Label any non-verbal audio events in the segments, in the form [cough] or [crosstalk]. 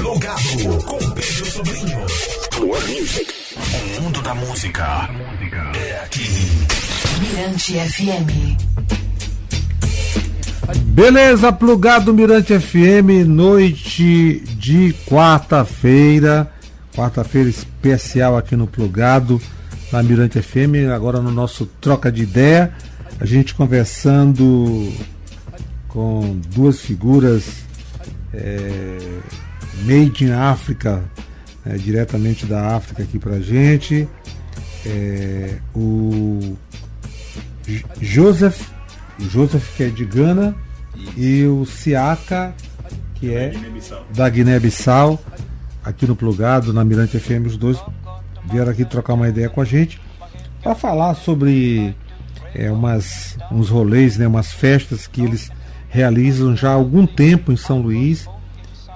Plugado com Pedro Sobrinho. O mundo da música é aqui. Mirante FM. Beleza, plugado Mirante FM, noite de quarta-feira. Quarta-feira especial aqui no Plugado, na Mirante FM, agora no nosso Troca de Ideia. A gente conversando com duas figuras é, made in África, é, diretamente da África aqui pra gente. É, o Joseph, Joseph que é de Gana e o Siaka que é da Guiné-Bissau, aqui no Plugado, na Mirante FM, os dois vieram aqui trocar uma ideia com a gente para falar sobre é, umas, uns rolês, né, umas festas que eles realizam já há algum tempo em São Luís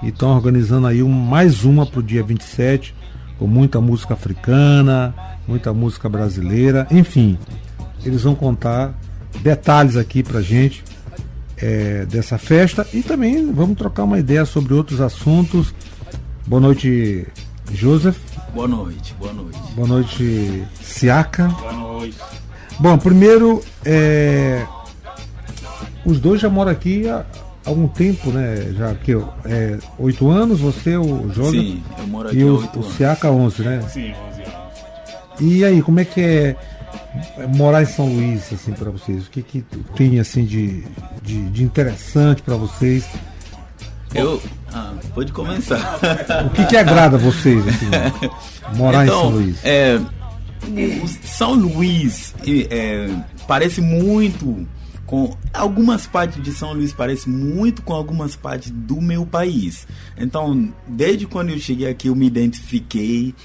e estão organizando aí um, mais uma para o dia 27, com muita música africana, muita música brasileira, enfim, eles vão contar detalhes aqui pra gente é, dessa festa e também vamos trocar uma ideia sobre outros assuntos. Boa noite, Joseph. Boa noite, boa noite. Boa noite, Siaka. Boa noite. Bom, primeiro, é, os dois já moram aqui há algum tempo, né? Já que é, oito anos, você, o Joseph, Sim, eu moro aqui e o, o. Siaka 11, né? Sim, 11 anos. E aí, como é que é morar em São Luís, assim, para vocês? O que, que tem, assim, de, de, de interessante para vocês? Eu. Ah, pode começar. O que, que agrada a vocês, assim, morar em São então, Luís? é, São Luís é, parece muito com algumas partes de São Luís parece muito com algumas partes do meu país. Então, desde quando eu cheguei aqui, eu me identifiquei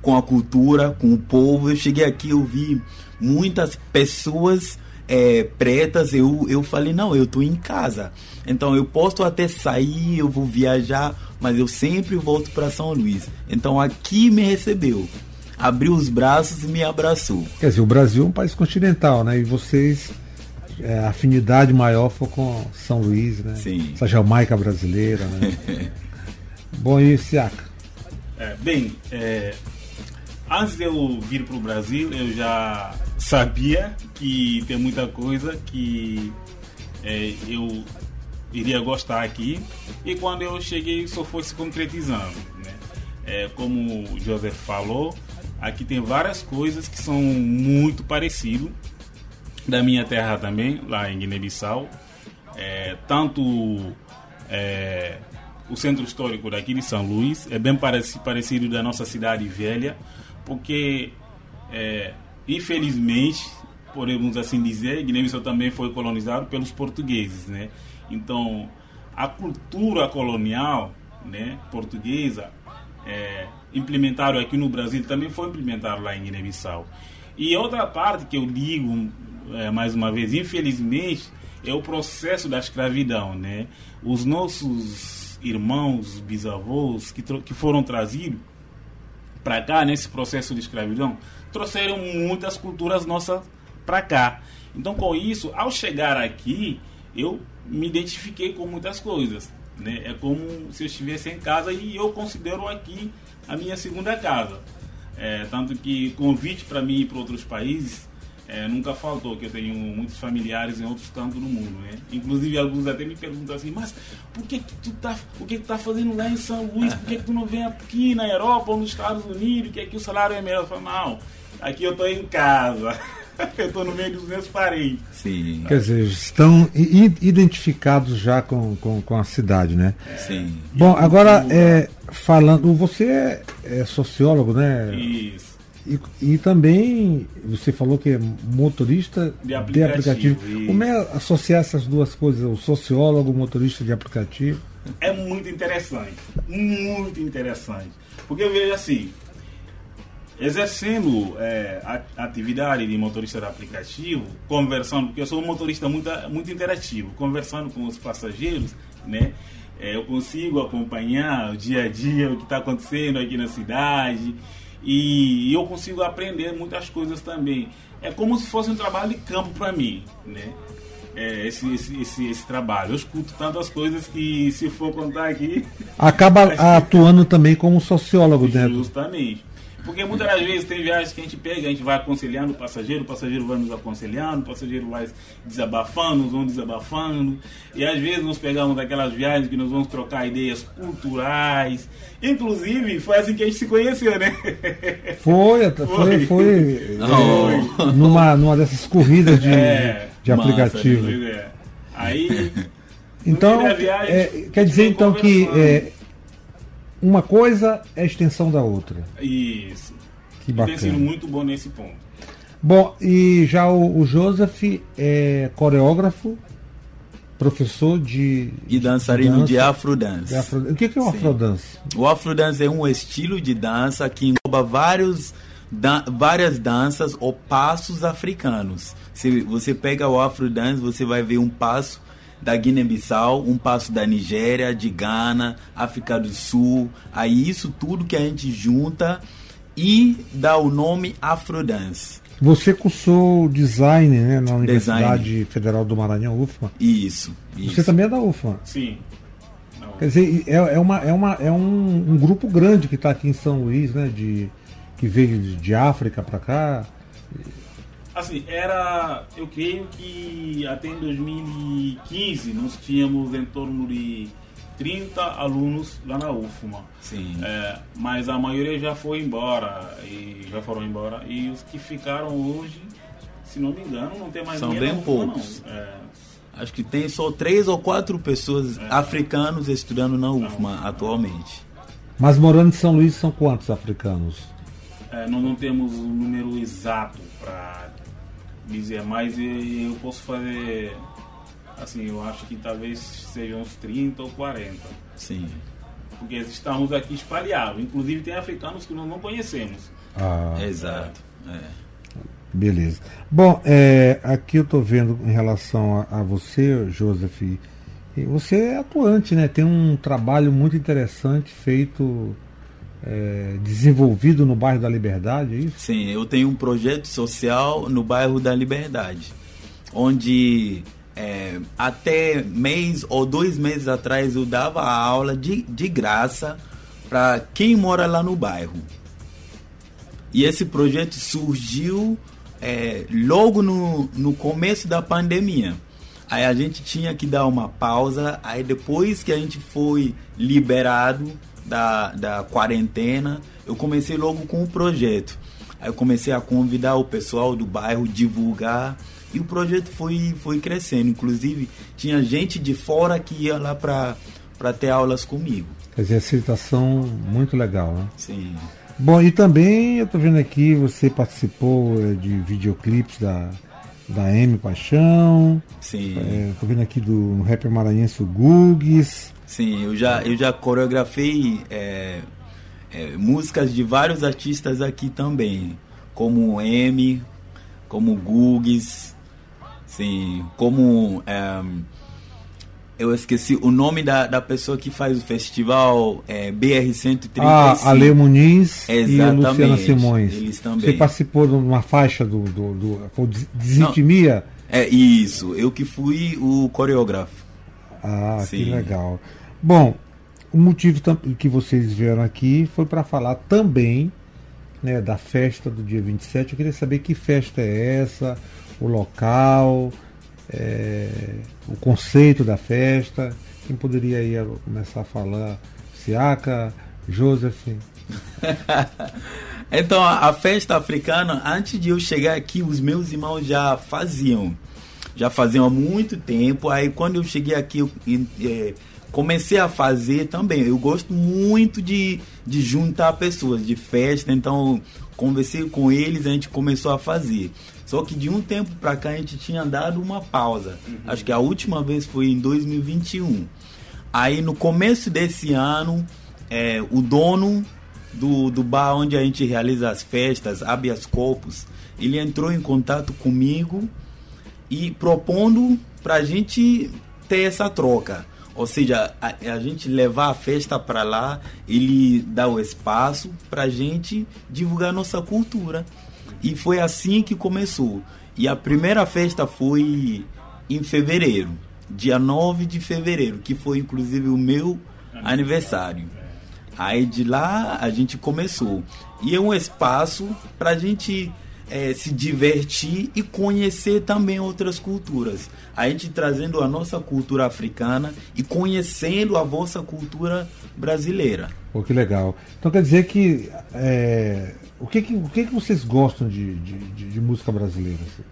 com a cultura, com o povo. Eu cheguei aqui, eu vi muitas pessoas é, pretas. Eu, eu falei, não, eu tô em casa. Então, eu posso até sair, eu vou viajar, mas eu sempre volto para São Luís. Então, aqui me recebeu. Abriu os braços e me abraçou. Quer dizer, o Brasil é um país continental, né? E vocês, é, a afinidade maior foi com São Luís, né? Sim. Essa Jamaica brasileira, né? [laughs] Bom, e Siaka? É, bem, é, antes de eu vir para o Brasil, eu já sabia que tem muita coisa que é, eu iria gostar aqui. E quando eu cheguei, só foi se concretizando. Né? É, como o Joseph falou, aqui tem várias coisas que são muito parecidas. Da minha terra também, lá em Guiné-Bissau. É, tanto é, o centro histórico daqui de São Luís é bem pareci- parecido da nossa cidade velha, porque é, infelizmente, podemos assim dizer, Guiné-Bissau também foi colonizado pelos portugueses, né? Então, a cultura colonial, né, portuguesa, é, implementaram aqui no Brasil também foi implementado lá em Guiné-Bissau. E outra parte que eu digo é, mais uma vez, infelizmente, é o processo da escravidão, né? Os nossos irmãos, bisavós que, que foram trazidos para cá nesse processo de escravidão trouxeram muitas culturas nossas para cá. Então, com isso, ao chegar aqui, eu me identifiquei com muitas coisas. Né? É como se eu estivesse em casa e eu considero aqui a minha segunda casa. É, tanto que convite para mim ir para outros países é, nunca faltou, que eu tenho muitos familiares em outros cantos do mundo, né? Inclusive alguns até me perguntam assim, mas por que, que tu tá, o que, que tu tá fazendo lá em São Luís? Por que, que tu não vem aqui na Europa ou nos Estados Unidos? Que aqui o salário é melhor? Eu falo, não, aqui eu tô em casa. [laughs] eu tô no meio dos meus parentes. Sim, Quer dizer, estão identificados já com, com, com a cidade, né? sim. Bom, agora, é, falando, você é, é sociólogo, né? Isso. E, e também você falou que é motorista De aplicativo, isso. Como é associar essas duas coisas, o sociólogo, o motorista de aplicativo? É muito interessante. Muito interessante. Porque eu vejo assim, exercendo é, a atividade de motorista de aplicativo, conversando, porque eu sou um motorista muito, muito interativo, conversando com os passageiros, né? É, eu consigo acompanhar o dia a dia, o que está acontecendo aqui na cidade, e eu consigo aprender muitas coisas também. É como se fosse um trabalho de campo para mim, né? é, esse, esse, esse, esse trabalho. Eu escuto tantas coisas que, se for contar aqui, Acaba [laughs] atuando também como sociólogo dentro. Justamente. Porque muitas das vezes tem viagens que a gente pega, a gente vai aconselhando o passageiro, o passageiro vai nos aconselhando, o passageiro vai desabafando, nos vão desabafando. E às vezes nós pegamos aquelas viagens que nós vamos trocar ideias culturais. Inclusive, foi assim que a gente se conheceu, né? Foi, até- foi, Foi. foi é, numa, numa dessas corridas de, É, de massa, aplicativo. Pois é. Aí. Então, viagem, é, quer dizer então que é, uma coisa é a extensão da outra. Isso. Que E Tem sido bacana. muito bom nesse ponto. Bom, e já o, o Joseph é coreógrafo, professor de. E dançarino de dança, afrodance. de afro- O que, é o afrodance? O afrodance é um estilo de dança que engloba vários, dan- várias danças ou passos africanos. Se você pega o afrodance, você vai ver um passo da Guiné-Bissau, um passo da Nigéria, de Gana, África do Sul. Aí isso tudo que a gente junta e dá o nome afrodance. Você cursou design né, na Universidade Design. Federal do Maranhão, UFMA. Isso, isso. Você também é da UFMA. Sim. Não. Quer dizer, é, é, uma, é, uma, é um, um grupo grande que está aqui em São Luís, né? De, que veio de, de África para cá. Assim, era. Eu creio que até em 2015 nós tínhamos em torno de 30 alunos lá na UFMA. Sim. É, mas a maioria já foi embora e já foram embora. E os que ficaram hoje, se não me engano, não tem mais São bem UFMA, poucos. Não. É, Acho que tem só três ou quatro pessoas É. africanos estudando na UFMA atualmente. Mas morando em São Luís são quantos africanos? é, nós não temos um número exato para dizer, mas eu eu posso fazer. Assim, eu acho que talvez sejam uns 30 ou 40. Sim. Porque estamos aqui espalhados. Inclusive tem africanos que nós não conhecemos. Ah, Exato. É. beleza. Bom, é, aqui eu estou vendo em relação a, a você, Joseph. e Você é atuante, né? Tem um trabalho muito interessante feito, é, desenvolvido no bairro da Liberdade, é isso? Sim, eu tenho um projeto social no bairro da Liberdade, onde é, até mês ou dois meses atrás eu dava aula de, de graça para quem mora lá no bairro. E esse projeto surgiu é, logo no, no começo da pandemia. Aí a gente tinha que dar uma pausa. Aí depois que a gente foi liberado da, da quarentena, eu comecei logo com o projeto. Aí eu comecei a convidar o pessoal do bairro, divulgar. E o projeto foi, foi crescendo. Inclusive, tinha gente de fora que ia lá para ter aulas comigo. Quer dizer, exercitação muito legal, né? Sim. Bom, e também eu tô vendo aqui, você participou eh, de videoclipes da, da M Paixão, Sim. é, tô vendo aqui do rapper maranhense o Gugues, Sim, eu já, eu já coreografei é, é, músicas de vários artistas aqui também, como M, como o Gugues, sim, como é, eu esqueci o nome da, da pessoa que faz o festival é, BR 135. ah, Ale Muniz e Exatamente, Luciana Simões. eles também. Você participou de uma faixa do, do, do Desintimia? É isso, eu que fui o coreógrafo. Ah, que Sim. legal. Bom, o motivo que vocês vieram aqui foi para falar também né, da festa do dia 27. Eu queria saber que festa é essa, o local, é, o conceito da festa. Quem poderia aí eh, começar a falar? Siaka, Joseph. [laughs] Então, a, festa africana, antes de eu chegar aqui, os meus irmãos já faziam. Já faziam há muito tempo. Aí, quando eu cheguei aqui, eu em- eh, comecei a fazer também. Eu gosto muito de, de juntar pessoas, de festa. Então, conversei com eles, a gente começou a fazer. Só que de um tempo pra cá, a gente tinha dado uma pausa. Acho que a última vez foi em 2021. Aí, no começo desse ano, eh, o dono do, do bar onde a gente realiza as festas, Habeas Corpus, ele entrou em contato comigo e propondo para a gente ter essa troca. Ou seja, a, a gente levar a festa para lá, ele dá o espaço para a gente divulgar nossa cultura. E foi assim que começou. E a primeira festa foi em fevereiro, dia 9 de fevereiro, que foi inclusive o meu aniversário. Aí de lá a gente começou. E é um espaço para a gente é, se divertir e conhecer também outras culturas. A gente trazendo a nossa cultura africana e conhecendo a vossa cultura brasileira. Pô, que legal. Então quer dizer que. é, o que, que, o que, que vocês gostam de, de, de- de música brasileira? assim?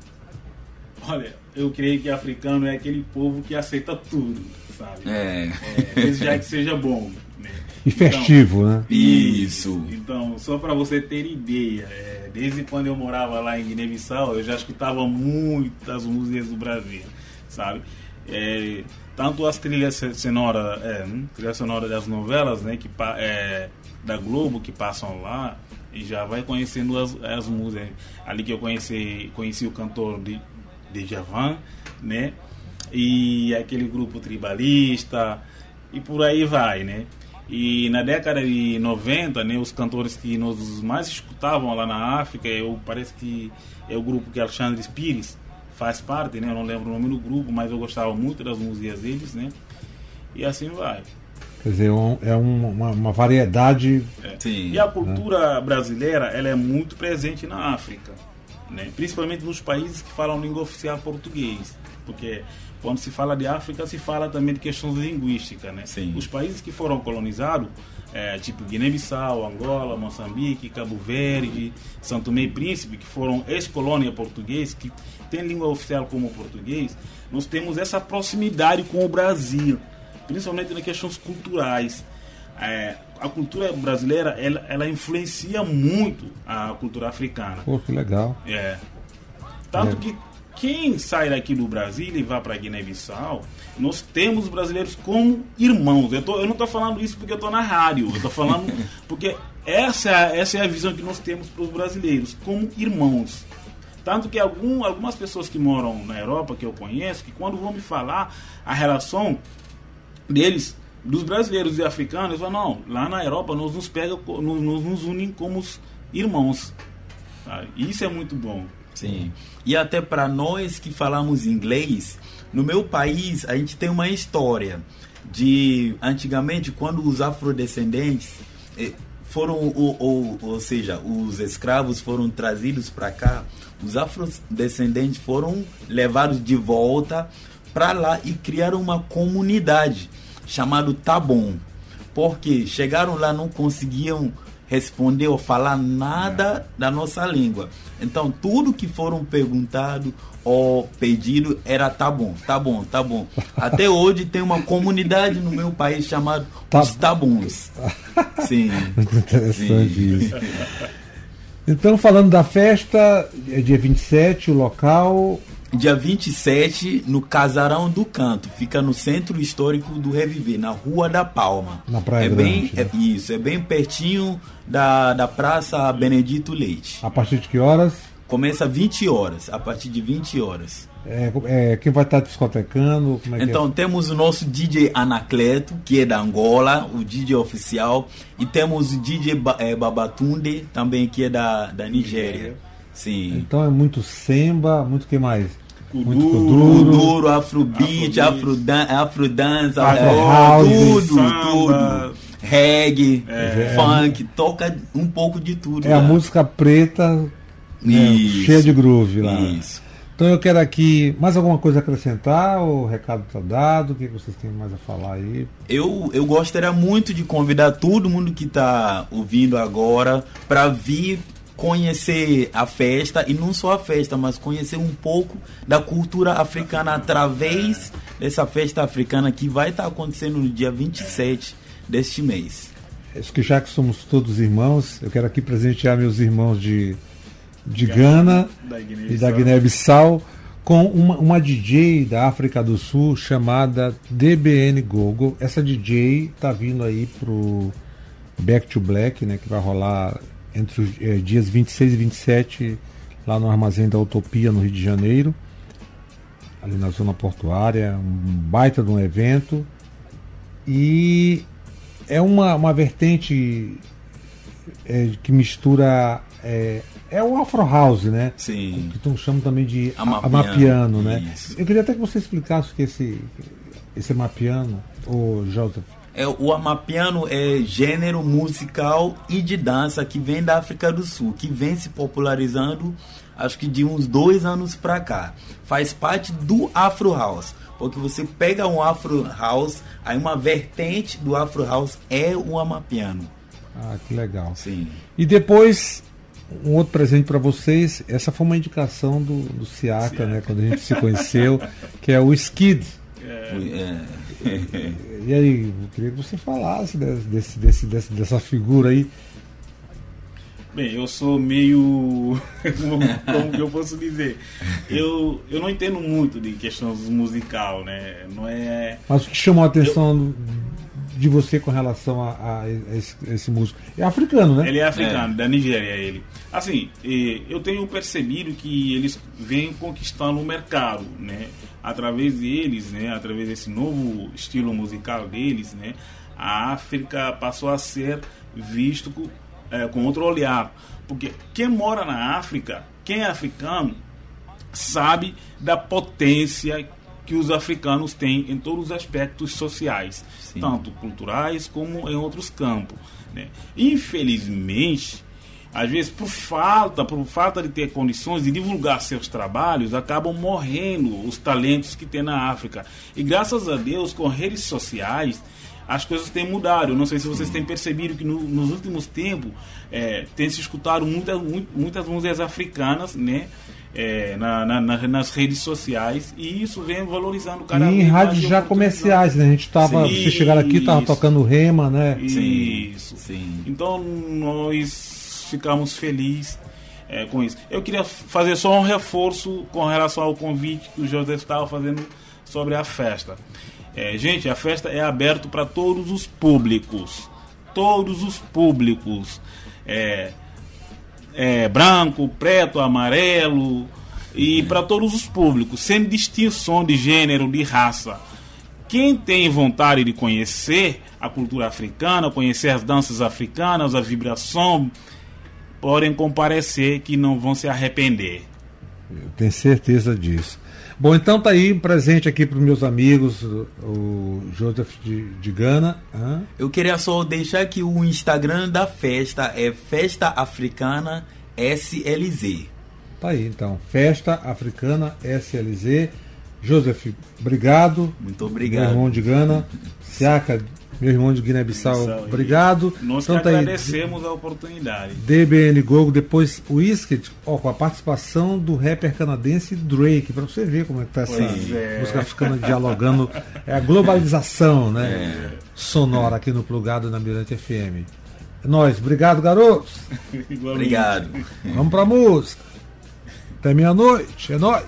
Olha, eu creio que africano é aquele povo que aceita tudo, sabe? É. É, desde já que seja bom. Né? E festivo, né? Isso. Então, só para você ter ideia, é, desde quando eu morava lá em Guiné-Bissau, eu já escutava muitas músicas do Brasil, sabe? É, tanto as trilhas se- sonora, é, hum, trilha sonora das novelas, né, que é, da Globo que passam lá, e já vai conhecendo as, as músicas. Ali que eu conheci, conheci o cantor de, de Javan, né? E aquele grupo tribalista e por aí vai, né? E na década de 90, né, os cantores que nós mais escutavam lá na África, eu parece que é o grupo que Alexandre Pires faz parte, né? Eu não lembro o nome do grupo, mas eu gostava muito das músicas deles, né? E assim vai. Quer dizer, um- é um- uma, uma variedade. Sim. E a cultura brasileira, ela é muito presente na África, né? Principalmente nos países que falam língua oficial português, porque quando se fala de África, se fala também de questões linguísticas, né? Sim. Os países que foram colonizados, é, tipo Guiné-Bissau, Angola, Moçambique, Cabo Verde, São Tomé e Príncipe, que foram ex-colônia português, que tem língua oficial como português, nós temos essa proximidade com o Brasil, principalmente nas questões culturais. É, a cultura brasileira ela, ela influencia muito a cultura africana. Pô, que legal. É. Tanto É. que quem sai daqui do Brasil e vai para Guiné-Bissau, nós temos brasileiros como irmãos. Eu, tô, eu não estou falando isso porque eu estou na rádio, eu estou falando [laughs] porque essa, é a- essa é a visão que nós temos para os brasileiros, como irmãos. Tanto que algum, algumas pessoas que moram na Europa, que eu conheço, que quando vão me falar a relação deles, dos brasileiros e africanos, eles falam, não, lá na Europa nós nos pega, nos, nos, unem como os irmãos. E Isso é muito bom. Sim. E até para nós que falamos inglês, no meu país a gente tem uma história de antigamente quando os afrodescendentes eh, foram ou, ou, ou seja, os escravos foram trazidos para cá, os afrodescendentes foram levados de volta para lá e criaram uma comunidade chamado Tabon. Porque chegaram lá não conseguiam responder ou falar nada da nossa língua. Então, tudo que foram perguntado ou pedido era tá bom, tá bom, tá bom. Até hoje tem uma comunidade no meu país chamada Tá- os Tabons. Sim. Muito interessante Sim. isso. Então, falando da festa, é dia 27, o local. Dia 27, no Casarão do Canto. Fica no centro histórico do Reviver, na Rua da Palma. Na Praia é bem, Grande, né? é, Isso, é bem pertinho da, da Praça Benedito Leite. A partir de que horas? Começa 20 horas, a partir de 20 horas. É, é, quem vai estar discotecando? É que Então temos o nosso DJ Anacleto, que é da Angola, o DJ oficial, e temos o DJ Ba- eh, Babatunde, também que é da, da Nigéria. Nigéria. É? Sim. Então é muito semba, muito que mais? Kuduro, Muito kuduro. Kuduro, Afrobeat. Afrodan Afrodance, Pagode, Afro- house, tudo, samba. tudo. Reggae, É. funk, toca um pouco de tudo. É a lá. música preta, né, Isso. cheia de groove lá. Isso. Então eu quero aqui mais alguma coisa a acrescentar, o recado está dado, o que vocês têm mais a falar aí? Eu, eu gostaria muito de convidar todo mundo que está ouvindo agora para vir conhecer a festa e não só a festa, mas conhecer um pouco da cultura africana através dessa festa africana que vai estar acontecendo no dia 27 deste mês. Acho que já que somos todos irmãos, eu quero aqui presentear meus irmãos de, de Gana Da e da Guiné-Bissau com uma, uma DJ da África do Sul chamada DBN Gogo. Essa DJ tá vindo aí pro Back to Black, né, que vai rolar entre os eh, dias 26 e 27 lá no Armazém da Utopia, no Rio de Janeiro, ali na zona portuária, um baita de um evento. E é uma, uma vertente eh, que mistura eh, é o Afro House, né? Sim. Que tu chama também de Amapiano, amapiano, né? isso. Eu queria até que você explicasse o que é esse, esse amapiano, ô Joseph. É, o amapiano é gênero musical e de dança que vem da África do Sul, que vem se popularizando acho que de uns dois anos pra cá. Faz parte do Afro House. Porque você pega um Afro House, aí uma vertente do Afro House é o amapiano. Ah, que legal. Sim. E depois, um outro presente para vocês. Essa foi uma indicação do, do Siaka, né? Quando a gente se conheceu, que é o Skid. É. [laughs] E aí, eu queria que você falasse desse, desse, desse- dessa figura aí. Bem, eu sou meio. [laughs] como que eu posso dizer? Eu, eu não entendo muito de questões musical, né? Não é. Mas o que chamou a atenção de você com relação a, a esse, a esse músico? É africano, né? Ele é africano, da Nigéria, ele. Assim, eu tenho percebido que eles vêm conquistando o mercado, né? Através deles, né? Através desse novo estilo musical deles, né? A África passou a ser visto com, eh, com outro olhar. Porque quem mora na África, quem é africano, sabe da potência que os africanos têm em todos os aspectos sociais, Sim. tanto culturais como em outros campos. né? Infelizmente, às vezes por falta, por falta de ter condições de divulgar seus trabalhos, acabam morrendo os talentos que tem na África. E graças a Deus, com redes sociais, as coisas têm mudado. Eu não sei se vocês têm percebido que no- nos últimos tempos eh, tem se escutado muitas, mu- muitas músicas africanas, né? Eh, na- na- na- nas redes sociais e isso vem valorizando cada E em vez rádios e já comerciais, né? A gente tava. Sim, Vocês chegaram aqui, tava isso. tocando rema, né? Isso. Sim. Então nós ficamos felizes eh, com isso. Eu queria fazer só um reforço com relação ao convite que o José estava fazendo sobre a festa. Eh, gente, a festa é aberta para todos os públicos. Todos os públicos. É, é, branco, preto, amarelo e para todos os públicos, sem distinção de gênero, de raça. Quem tem vontade de conhecer a cultura africana, conhecer as danças africanas, a vibração, podem comparecer que não vão se arrepender. Eu tenho certeza disso. Bom, então tá aí um presente aqui para os meus amigos, o, Joseph de, de Gana. Hã? Eu queria só deixar que o Instagram da festa é Festa Africana SLZ. Tá aí então. Festa Africana SLZ. Joseph, obrigado. Muito Meu obrigado. irmão de Gana. [laughs] Siaka, meu irmão de Guiné-Bissau, obrigado. Nós então que tá aí. agradecemos a oportunidade. DBN Gogo, depois o Whisket, ó, com a participação do rapper canadense Drake, para você ver como é que tá essa Pois é. música africana dialogando. É a globalização, né? Sonora aqui no Plugado na Mirante FM. É nóis, obrigado, garotos. [laughs] Obrigado. Vamos pra música. Até meia-noite, é nóis.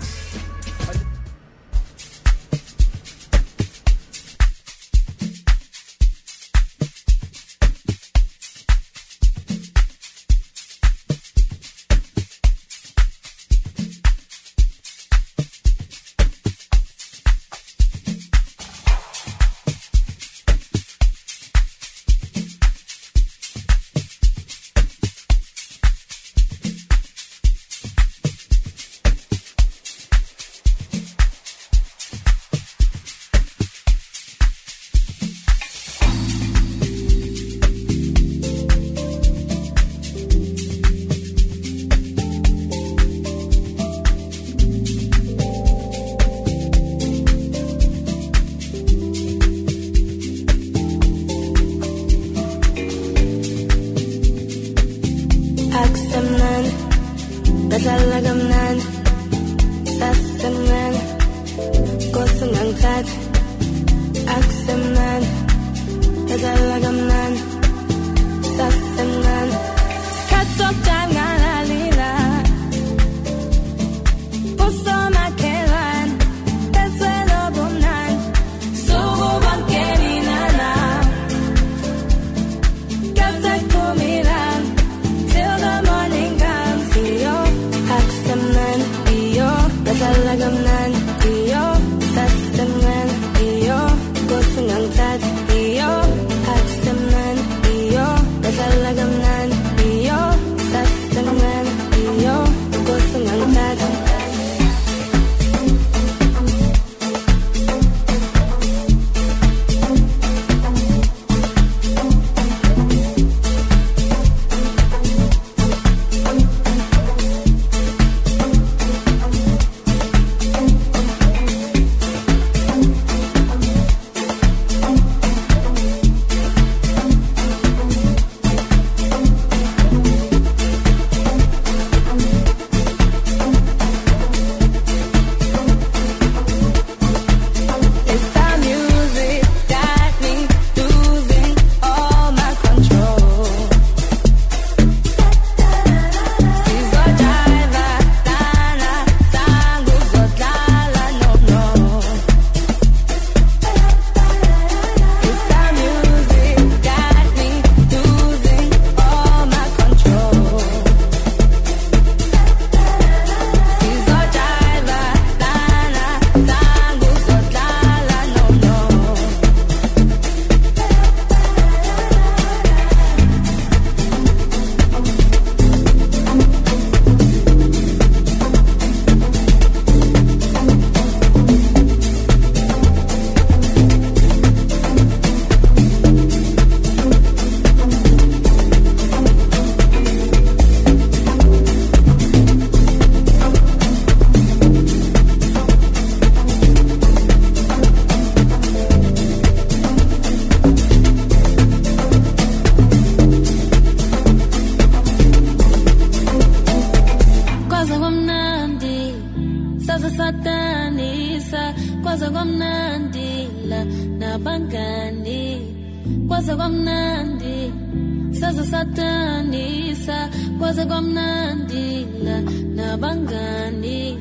Nabangani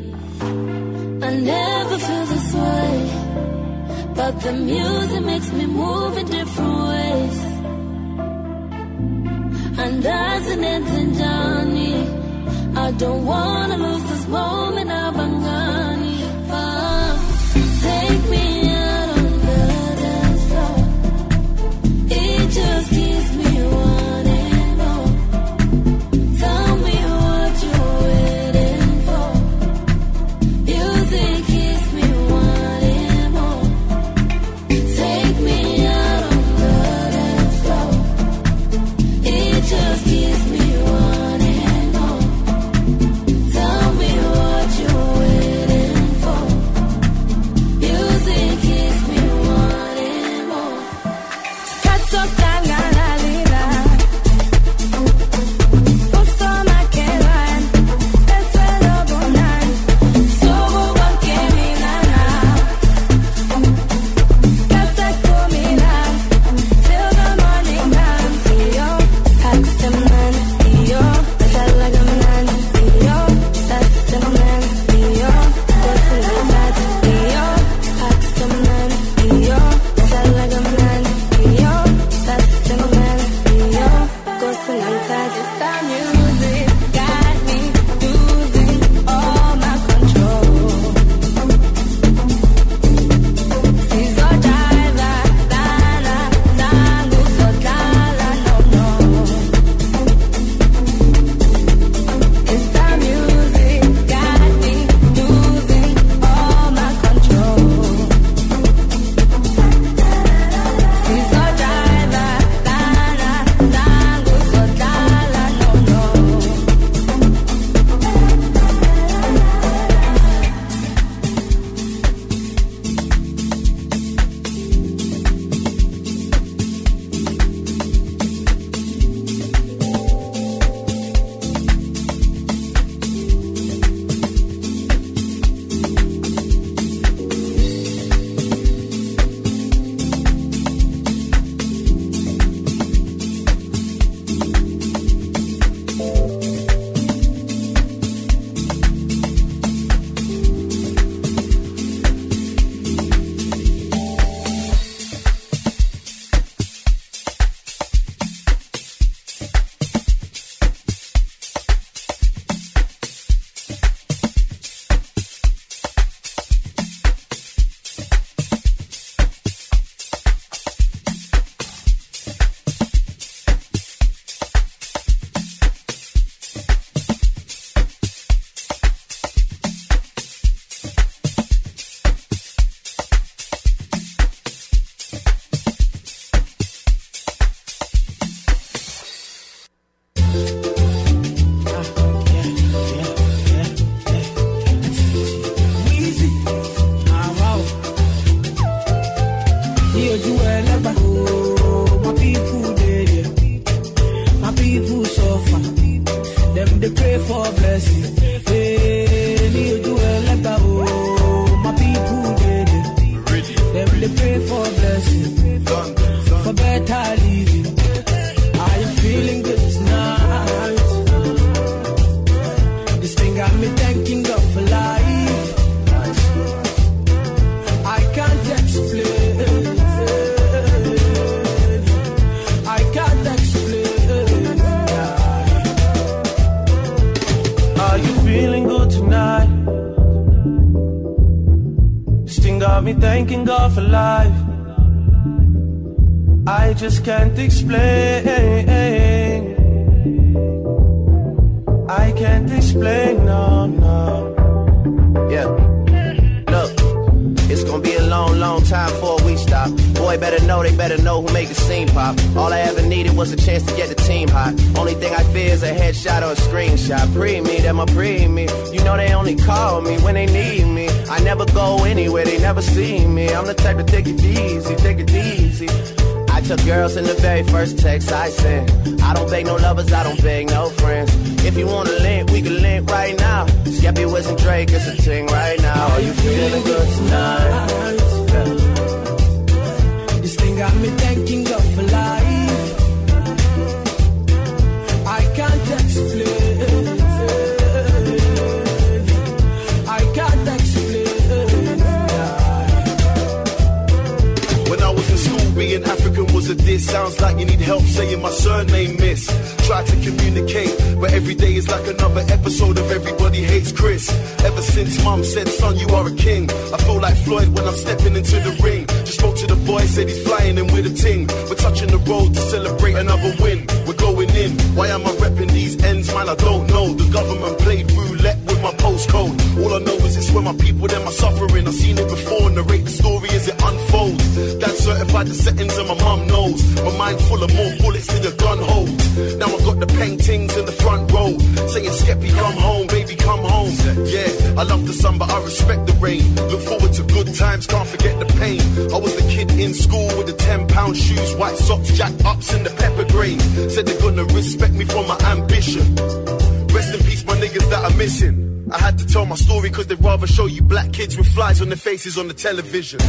I never feel this way but the music makes me move in different ways. And andazi nenze njani I don't wanna lose this moment. Nabangani know, they better know who make the scene pop. All I ever needed was a chance to get the team hot. Only thing I fear is a headshot or a screenshot. Pre me, them a pre me. You know they only call me when they need me. I never go anywhere, they never see me. I'm the type to take it easy, take it easy. I took girls in the very first text I sent. I don't beg no lovers, I don't beg no friends. If you wanna link, we can link right now. Skeppy, Wiz, and Drake, it's a thing right now. Are you feeling good tonight? Got me thanking God for life. I can't explain. I can't explain. When I was in school, being African was a diss. Sounds like you need help saying my surname, miss. Try to communicate, but every day is like another episode of Everybody Hates Chris. Ever since mum said, son, you are a king. I feel like Floyd when I'm stepping into the ring. Just spoke to the boy, said he's flying in with a ting. We're touching the road to celebrate another win. We're going in. Why am I repping these ends, man? I don't know. The government played my postcode. All I know is it's where my people, them are suffering. I've seen it before, narrate the story as it unfolds. Dad certified the settings and my mum knows. My mind full of more bullets than your gun holds. Now I've got the paintings in the front row. Saying, Skeppy, come home, baby, come home. Yeah, I love the sun, but I respect the rain. Look forward to good times, can't forget the pain. I was the kid in school with the 10 pound shoes, white socks, jack ups, and the pepper grains. Said they're gonna respect me for my ambition. Rest in peace, my niggas that are missing. I had to tell my story cause they'd rather show you black kids with flies on their faces on the television.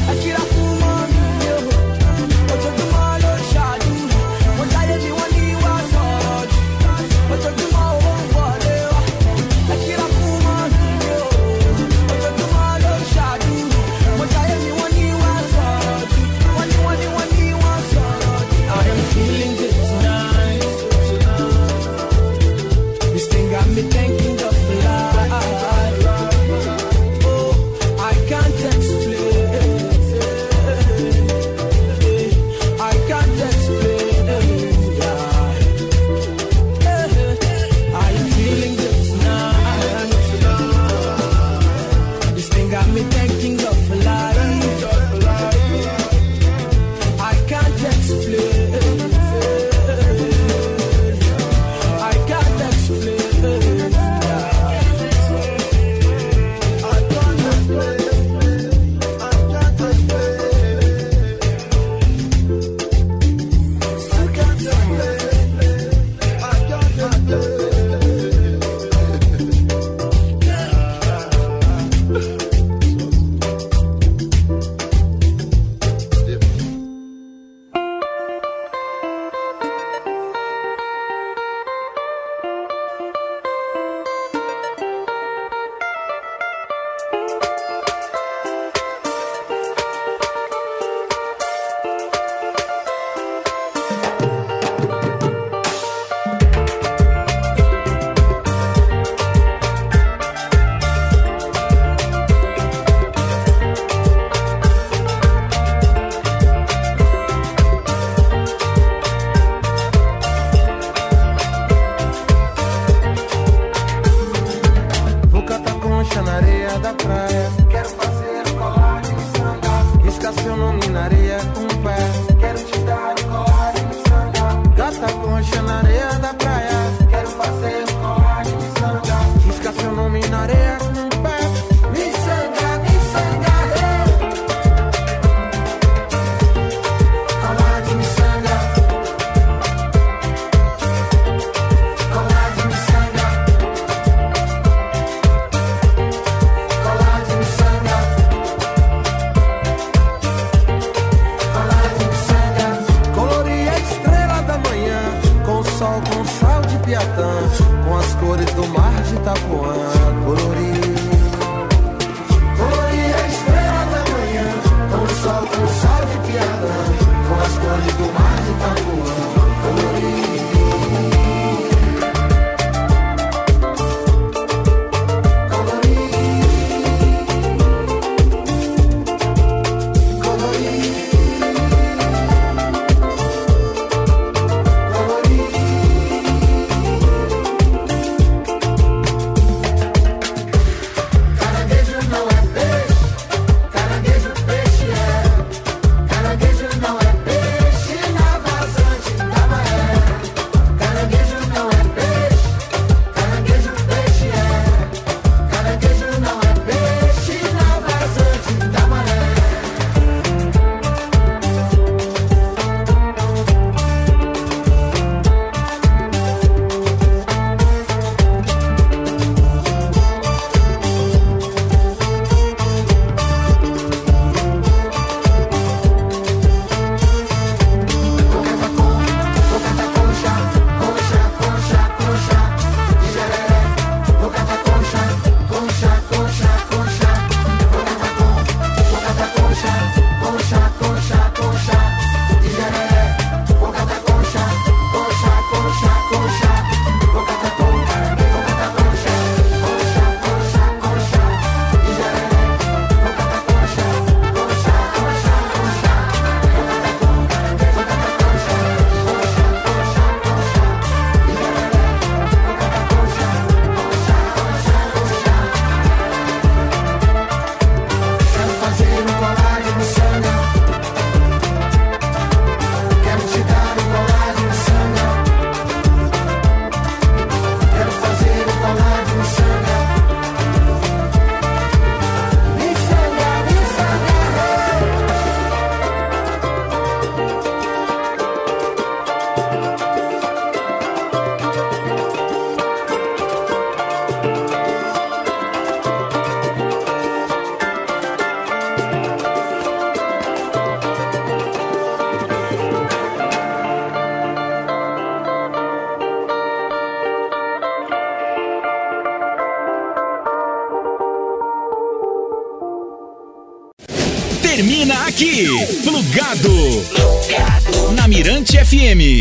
FM.